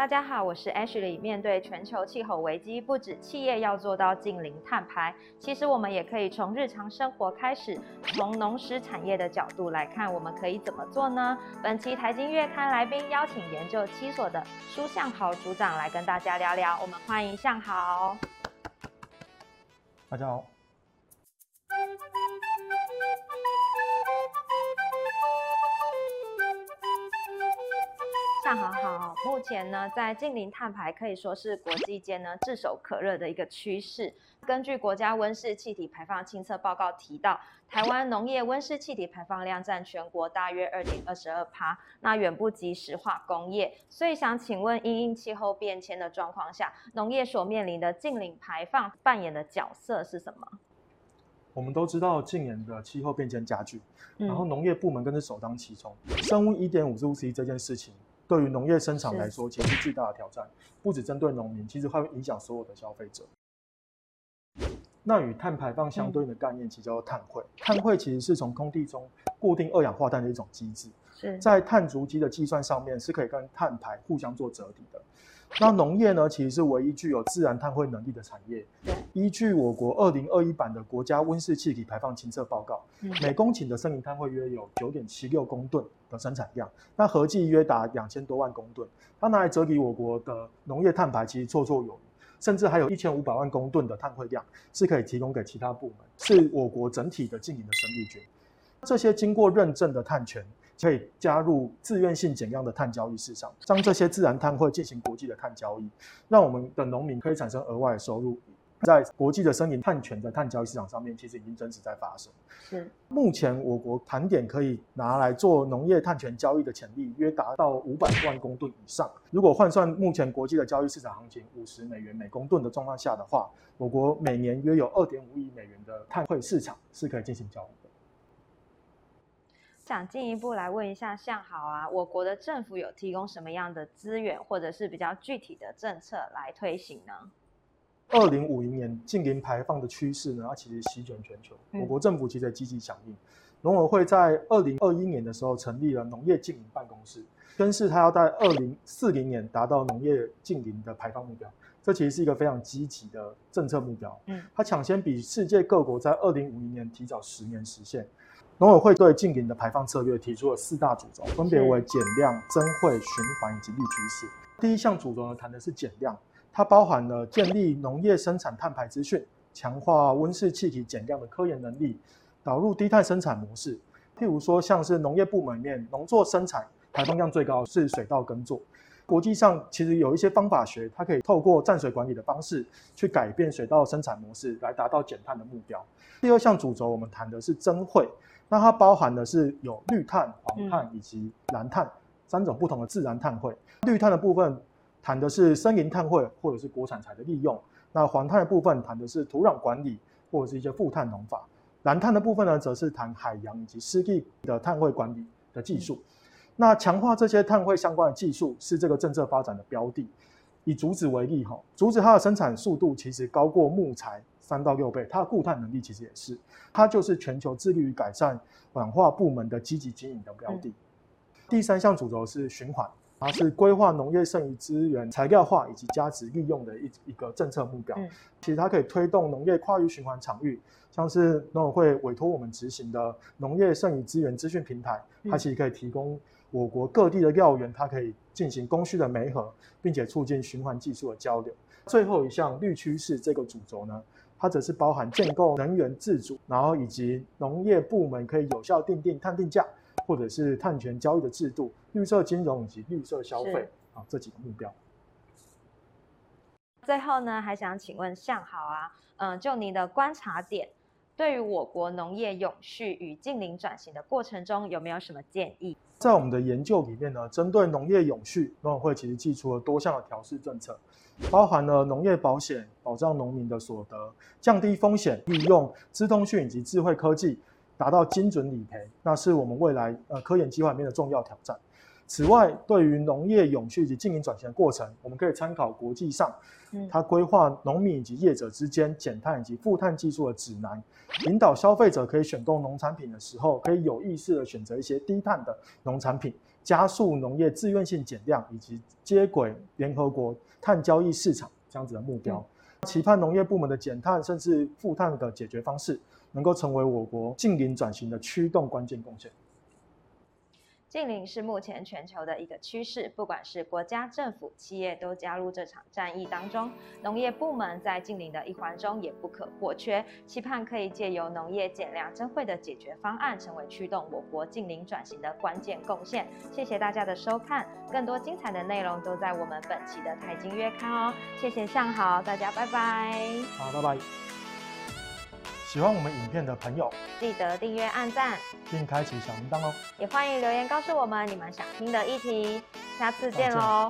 大家好，我是 Ashley。面对全球气候危机，不止企业要做到近零碳排，其实我们也可以从日常生活开始，从农食产业的角度来看，我们可以怎么做呢？本期财经月刊来宾邀请研究七所的苏向豪组长来跟大家聊聊。我们欢迎向豪。大家好。目前呢，在近零碳排可以说是国际间呢炙手可热的一个趋势。根据国家温室气体排放清测报告提到，台湾农业温室气体排放量占全国大约二点二十二趴，那远不及石化工业。所以想请问，因应气候变迁的状况下，农业所面临的近零排放扮演的角色是什么？我们都知道近年的气候变迁加剧，然后农业部门更是首当其冲，生物一点五度 C 这件事情。对于农业生产来说，其实是巨大的挑战，不只针对农民，其实会影响所有的消费者。那与碳排放相对应的概念，其实叫做碳汇。碳汇其实是从空气中固定二氧化碳的一种机制，在碳足迹的计算上面是可以跟碳排互相做折抵的。那农业呢，其实是唯一具有自然碳汇能力的产业。依据我国二零二一版的国家温室气体排放清测报告，每公顷的森林碳汇约有九点七六公吨的生产量，那合计约达两千多万公吨。它拿来折抵我国的农业碳排，其实绰绰有余。甚至还有一千五百万公吨的碳汇量是可以提供给其他部门，是我国整体的经营的生力军。这些经过认证的碳权。可以加入自愿性减量的碳交易市场，将这些自然碳汇进行国际的碳交易，让我们的农民可以产生额外的收入。在国际的森林碳权的碳交易市场上面，其实已经真实在发生。是目前我国盘点可以拿来做农业碳权交易的潜力，约达到五百万公吨以上。如果换算目前国际的交易市场行情五十美元每公吨的状况下的话，我国每年约有二点五亿美元的碳汇市场是可以进行交易。想进一步来问一下向好啊，我国的政府有提供什么样的资源，或者是比较具体的政策来推行呢？二零五零年近零排放的趋势呢，它其实席卷全球，我国政府其实积极响应。农委会在二零二一年的时候成立了农业近零办公室，宣示它要在二零四零年达到农业近零的排放目标，这其实是一个非常积极的政策目标。嗯，它抢先比世界各国在二零五零年提早十年实现。农委会对近零的排放策略提出了四大主轴，分别为减量、增汇、循环以及绿趋势。第一项主轴呢，谈的是减量，它包含了建立农业生产碳排资讯，强化温室气体减量的科研能力，导入低碳生产模式。譬如说，像是农业部门里面，农作生产排放量最高是水稻耕作。国际上其实有一些方法学，它可以透过占水管理的方式去改变水稻生产模式，来达到减碳的目标。第二项主轴，我们谈的是增汇。那它包含的是有绿碳、黄碳以及蓝碳三种不同的自然碳汇。绿碳的部分谈的是森林碳汇或者是国产材的利用。那黄碳的部分谈的是土壤管理或者是一些负碳农法。蓝碳的部分呢，则是谈海洋以及湿地的碳汇管理的技术。那强化这些碳汇相关的技术是这个政策发展的标的。以竹子为例，哈，竹子它的生产速度其实高过木材。三到六倍，它的固碳能力其实也是，它就是全球致力于改善软化部门的积极经营的标的。第三项主轴是循环，它是规划农业剩余资源材料化以及价值利用的一一个政策目标。其实它可以推动农业跨域循环场域，像是农委会委托我们执行的农业剩余资源资讯平台，它其实可以提供我国各地的药园，它可以进行供需的媒合，并且促进循环技术的交流。最后一项绿趋势这个主轴呢？它则是包含建构能源自主，然后以及农业部门可以有效定定碳定价，或者是碳权交易的制度、绿色金融以及绿色消费啊这几个目标。最后呢，还想请问向好啊，嗯，就你的观察点，对于我国农业永续与近零转型的过程中，有没有什么建议？在我们的研究里面呢，针对农业永续，农委会其实寄出了多项的调试政策。包含了农业保险保障农民的所得，降低风险，利用资通讯以及智慧科技达到精准理赔，那是我们未来呃科研计划里面的重要挑战。此外，对于农业永续及经营转型的过程，我们可以参考国际上，它规划农民以及业者之间减碳以及负碳技术的指南，引导消费者可以选购农产品的时候，可以有意识的选择一些低碳的农产品，加速农业自愿性减量以及接轨联合国碳交易市场这样子的目标，期盼农业部门的减碳甚至负碳的解决方式，能够成为我国近邻转型的驱动关键贡献。近邻是目前全球的一个趋势，不管是国家、政府、企业都加入这场战役当中。农业部门在近邻的一环中也不可或缺，期盼可以借由农业减量增汇的解决方案，成为驱动我国近邻转型的关键贡献。谢谢大家的收看，更多精彩的内容都在我们本期的财经月刊哦。谢谢向豪，大家拜拜。好，拜拜。喜欢我们影片的朋友，记得订阅、按赞，并开启小铃铛哦。也欢迎留言告诉我们你们想听的议题。下次见喽！